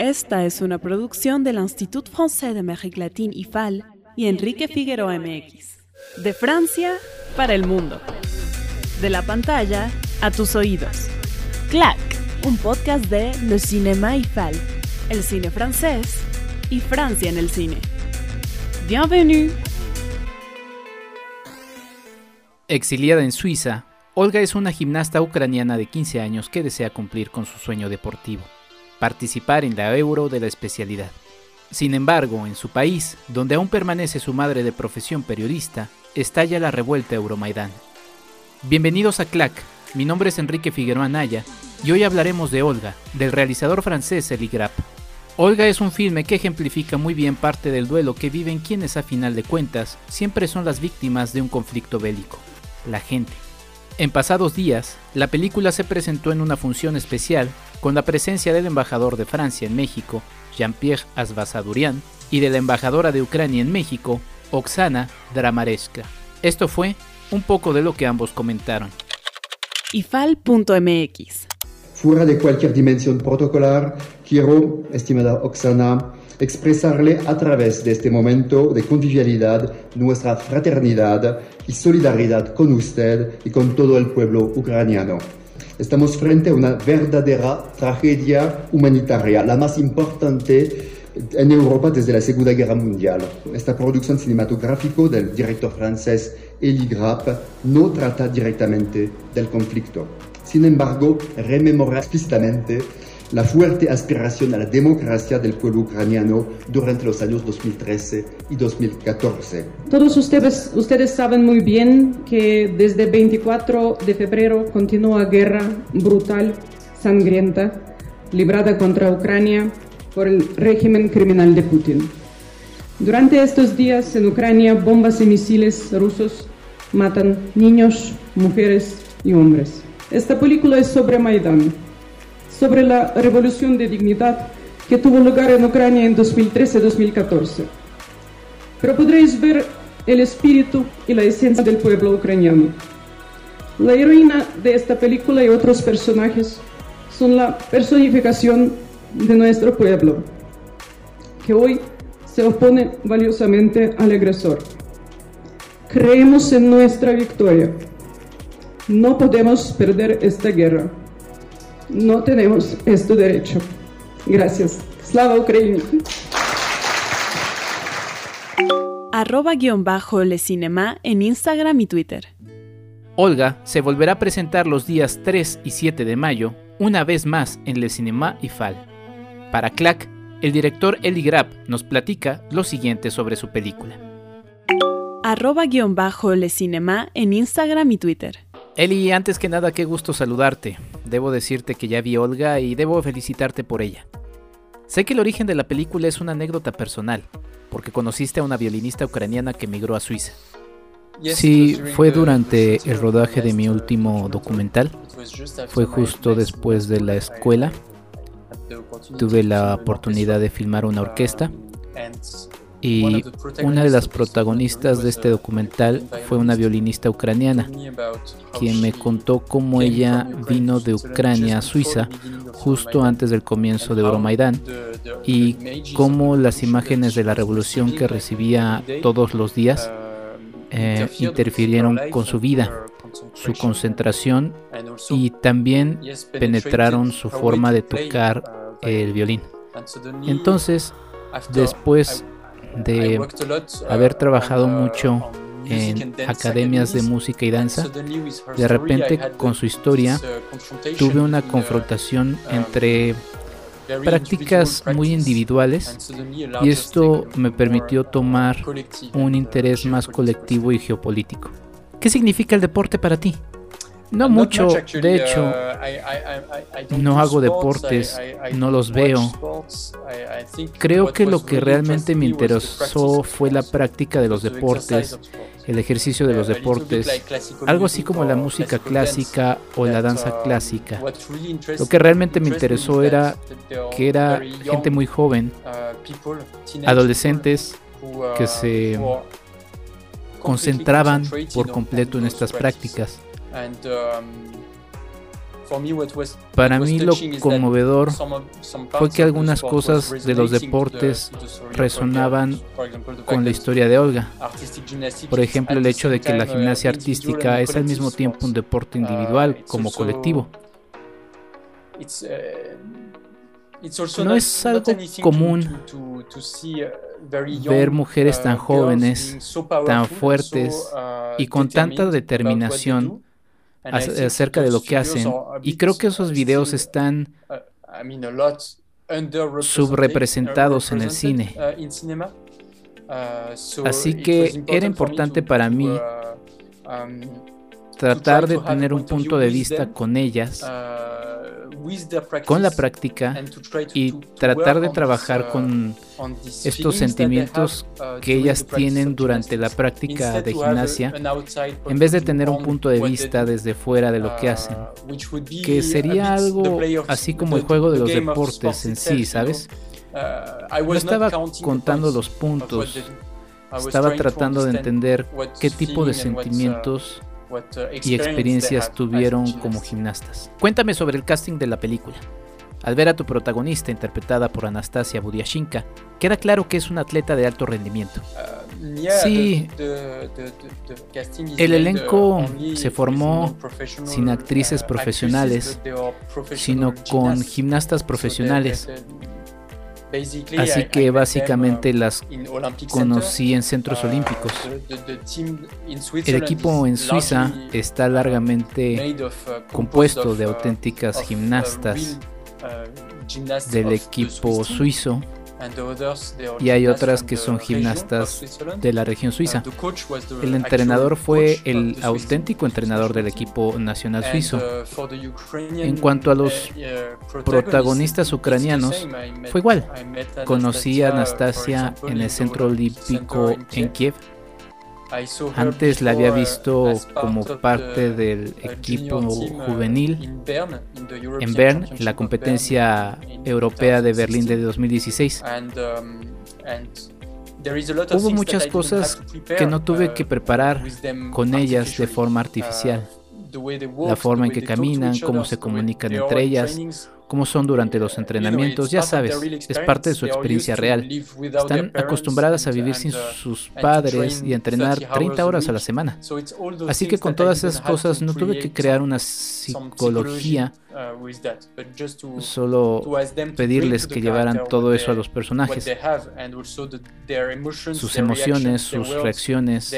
Esta es una producción del Institut Français d'Amérique Latine IFAL y Enrique Figueroa MX. De Francia para el mundo. De la pantalla a tus oídos. Clac, un podcast de Le Cinéma IFAL, el cine francés y Francia en el cine. Bienvenue. Exiliada en Suiza, Olga es una gimnasta ucraniana de 15 años que desea cumplir con su sueño deportivo participar en la Euro de la especialidad. Sin embargo, en su país, donde aún permanece su madre de profesión periodista, estalla la revuelta Euromaidán. Bienvenidos a CLAC, mi nombre es Enrique Figueroa Naya y hoy hablaremos de Olga, del realizador francés Eli Grapp. Olga es un filme que ejemplifica muy bien parte del duelo que viven quienes a final de cuentas siempre son las víctimas de un conflicto bélico, la gente. En pasados días, la película se presentó en una función especial con la presencia del embajador de Francia en México, Jean-Pierre Asbasadurian, y de la embajadora de Ucrania en México, Oksana Dramareska. Esto fue un poco de lo que ambos comentaron. ifal.mx Fuera de cualquier dimensión protocolar, quiero, estimada Oksana, expresarle a través de este momento de convivialidad nuestra fraternidad y solidaridad con usted y con todo el pueblo ucraniano. Estamos frente a una verdadera tragedia humanitaria, la más importante en Europa desde la Segunda Guerra Mundial. Esta producción cinematográfica del director francés Elie Grapp no trata directamente del conflicto. Sin embargo, rememora explícitamente la fuerte aspiración a la democracia del pueblo ucraniano durante los años 2013 y 2014. Todos ustedes, ustedes saben muy bien que desde 24 de febrero continúa guerra brutal, sangrienta, librada contra Ucrania por el régimen criminal de Putin. Durante estos días en Ucrania bombas y misiles rusos matan niños, mujeres y hombres. Esta película es sobre Maidán sobre la revolución de dignidad que tuvo lugar en Ucrania en 2013-2014. Pero podréis ver el espíritu y la esencia del pueblo ucraniano. La heroína de esta película y otros personajes son la personificación de nuestro pueblo, que hoy se opone valiosamente al agresor. Creemos en nuestra victoria. No podemos perder esta guerra no tenemos este derecho. Gracias. Slava Ucrania. Arroba guion bajo Le Cinema en Instagram y Twitter. Olga se volverá a presentar los días 3 y 7 de mayo, una vez más en Le Cinema y Fal. Para Clack, el director Eli Grapp nos platica lo siguiente sobre su película. Arroba guion bajo Le Cinema en Instagram y Twitter. Eli, antes que nada, qué gusto saludarte. Debo decirte que ya vi Olga y debo felicitarte por ella. Sé que el origen de la película es una anécdota personal, porque conociste a una violinista ucraniana que emigró a Suiza. Sí, fue durante el rodaje de mi último documental. Fue justo después de la escuela. Tuve la oportunidad de filmar una orquesta y una de las protagonistas de este documental fue una violinista ucraniana, quien me contó cómo ella vino de Ucrania a Suiza justo antes del comienzo de Euromaidán y cómo las imágenes de la revolución que recibía todos los días eh, interfirieron con su vida, su concentración y también penetraron su forma de tocar el violín. Entonces, después de haber trabajado mucho en academias de música y danza, de repente con su historia tuve una confrontación entre prácticas muy individuales y esto me permitió tomar un interés más colectivo y geopolítico. ¿Qué significa el deporte para ti? No mucho, de hecho, no hago deportes, no los veo. Creo que lo que realmente me interesó fue la práctica de los deportes, el ejercicio de los deportes, algo así como la música clásica o la danza clásica. Lo que realmente me interesó era que era gente muy joven, adolescentes que se concentraban por completo en estas prácticas. Um, Para mí lo conmovedor fue que algunas cosas de los deportes resonaban con la historia de Olga. Por ejemplo, el hecho de que la gimnasia artística es al mismo tiempo un deporte individual como colectivo. No es algo común ver mujeres tan jóvenes, tan fuertes y con tanta determinación acerca de lo que hacen. Y creo que esos videos están subrepresentados en el cine. Así que era importante para mí tratar de tener un punto de vista con ellas con la práctica y tratar de trabajar uh, con estos sentimientos uh, que ellas tienen durante la práctica de gimnasia, en vez de tener un punto de vista desde fuera de lo que uh, hacen, que sería algo así como el juego de los deportes en sí, ¿sabes? No estaba contando los puntos, estaba tratando de entender qué tipo de sentimientos Uh, y experiencias tuvieron como gimnastas. Cuéntame sobre el casting de la película. Al ver a tu protagonista interpretada por Anastasia Budiashinka, queda claro que es una atleta de alto rendimiento. Uh, sí, el elenco se formó sin actrices uh, profesionales, sino con gimnastas profesionales. Así que básicamente las conocí en centros uh, olímpicos. El equipo en Suiza está largamente uh, compuesto de uh, auténticas gimnastas del equipo suizo y hay otras que son gimnastas de la región suiza. El entrenador fue el auténtico entrenador del equipo nacional suizo. En cuanto a los protagonistas ucranianos, fue igual. Conocí a Anastasia en el centro olímpico en Kiev antes la había visto como parte del equipo juvenil en Bern, en la competencia europea de Berlín de 2016. Hubo muchas cosas que no tuve que preparar con ellas de forma artificial. La forma en que caminan, cómo se comunican entre ellas, cómo son durante los entrenamientos, ya sabes, es parte de su experiencia real. Están acostumbradas a vivir sin sus padres y a entrenar 30 horas a la semana. Así que con todas esas cosas no tuve que crear una psicología, uh, solo pedirles que llevaran todo eso a los personajes. Sus emociones, sus reacciones,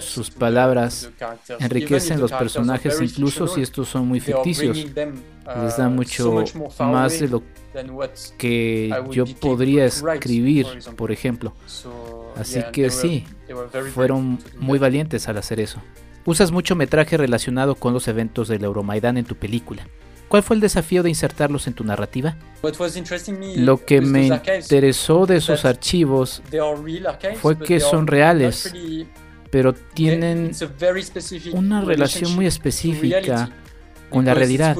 sus palabras enriquecen los personajes incluso si estos son muy ficticios les da uh, mucho más de lo que yo podría escribir, por ejemplo. Así que sí, fueron muy valientes al hacer eso. Usas mucho metraje relacionado con los eventos del Euromaidan en tu película. ¿Cuál fue el desafío de insertarlos en tu narrativa? Lo que me interesó de esos archivos fue que son reales, pero tienen una relación muy específica con la realidad,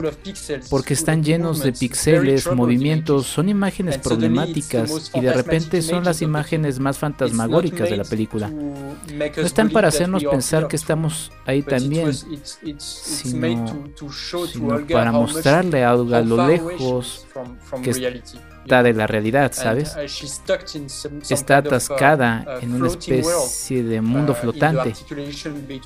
porque están llenos de píxeles, movimientos, son imágenes problemáticas y de repente son las imágenes más fantasmagóricas de la película. No están para hacernos pensar que estamos ahí también, sino, para mostrarle a lo lejos que está de la realidad, ¿sabes? Está atascada en una especie de mundo flotante,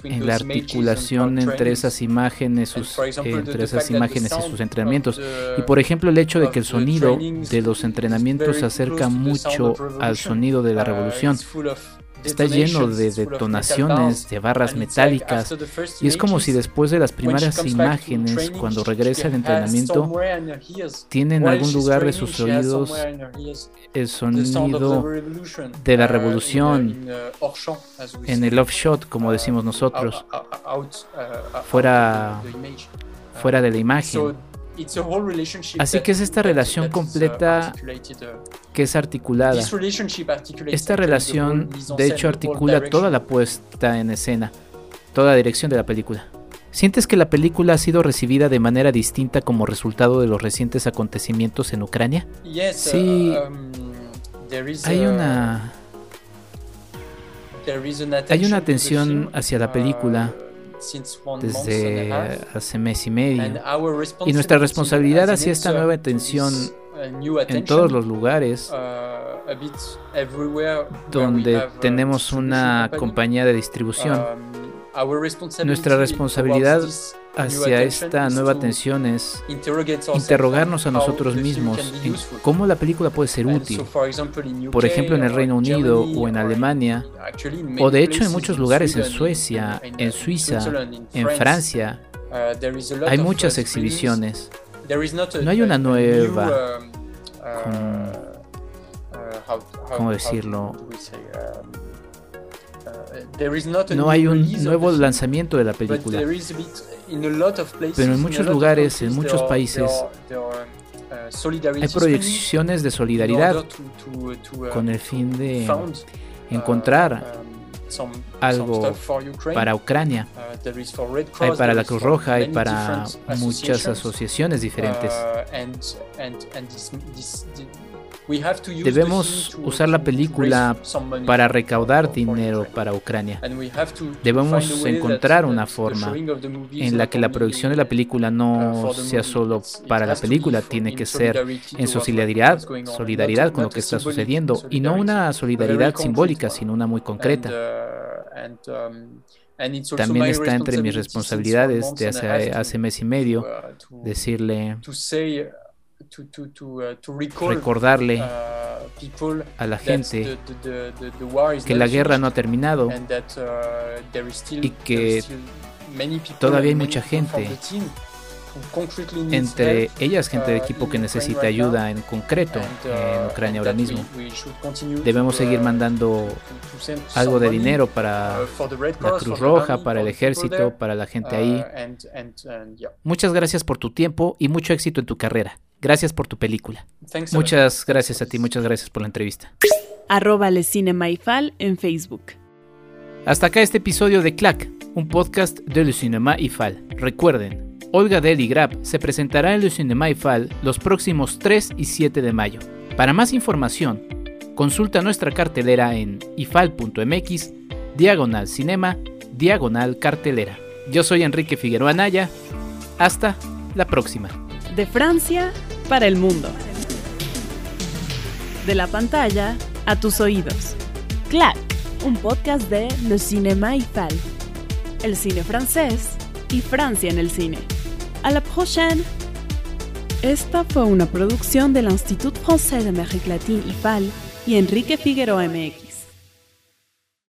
en la articulación entre esas imágenes, sus, entre esas imágenes y sus entrenamientos. Y por ejemplo, el hecho de que el sonido de los entrenamientos se acerca mucho al sonido de la revolución está lleno de detonaciones, de barras metálicas, y es como si después de las primeras imágenes, cuando regresa al entrenamiento, tiene en algún lugar de sus oídos el sonido de la revolución en el off-shot, como decimos nosotros, fuera, fuera de la imagen. Así que es esta relación uh, completa uh, que es articulada. Esta relación, de hecho, articula toda la puesta en escena, toda la dirección de la película. ¿Sientes que la película ha sido recibida de manera distinta como resultado de los recientes acontecimientos en Ucrania? Sí, uh, um, hay una... Hay una atención hacia la película desde hace mes y medio. Y nuestra responsabilidad hacia esta nueva atención en todos los lugares donde tenemos una compañía de distribución. Nuestra responsabilidad hacia esta nueva atención es interrogarnos a nosotros mismos en cómo la película puede ser útil. Por ejemplo, en el Reino Unido o en Alemania, o de hecho en muchos lugares en Suecia, en Suiza, en Francia, hay muchas exhibiciones. No hay una nueva... ¿Cómo decirlo? No hay un nuevo lanzamiento de la película. Pero en muchos lugares, en muchos países, hay proyecciones de solidaridad con el fin de encontrar algo para Ucrania. Hay para la Cruz Roja, hay para muchas asociaciones diferentes. Debemos usar la película para recaudar dinero para Ucrania. Debemos encontrar una forma en la que la producción de la película no sea solo para la película, tiene que ser en solidaridad, solidaridad con lo que está sucediendo y no una solidaridad simbólica, sino una muy concreta. También está entre mis responsabilidades de hace, hace mes y medio decirle recordarle a la gente que la guerra no ha terminado y que todavía hay mucha gente entre ellas gente de equipo que necesita ayuda en concreto en Ucrania ahora mismo. Debemos seguir mandando algo de dinero para la Cruz Roja, para el ejército, para la gente ahí. Muchas gracias por tu tiempo y mucho éxito en tu carrera. Gracias por tu película. Muchas gracias a ti, muchas gracias por la entrevista. Arroba en Facebook. Hasta acá este episodio de Clack, un podcast de Le Cinema IFAL. Recuerden, Olga Deli Grab se presentará en Le Cinéma IFAL los próximos 3 y 7 de mayo. Para más información, consulta nuestra cartelera en ifal.mx, diagonal cinema, diagonal cartelera. Yo soy Enrique Figueroa Naya. Hasta la próxima. De Francia para el mundo. De la pantalla a tus oídos. Clac, un podcast de Le Cinéma IFAL. El cine francés y Francia en el cine. À la prochaine! Esta fue una producción del Institut Français d'Amérique Latine IFAL y Enrique Figueroa MX.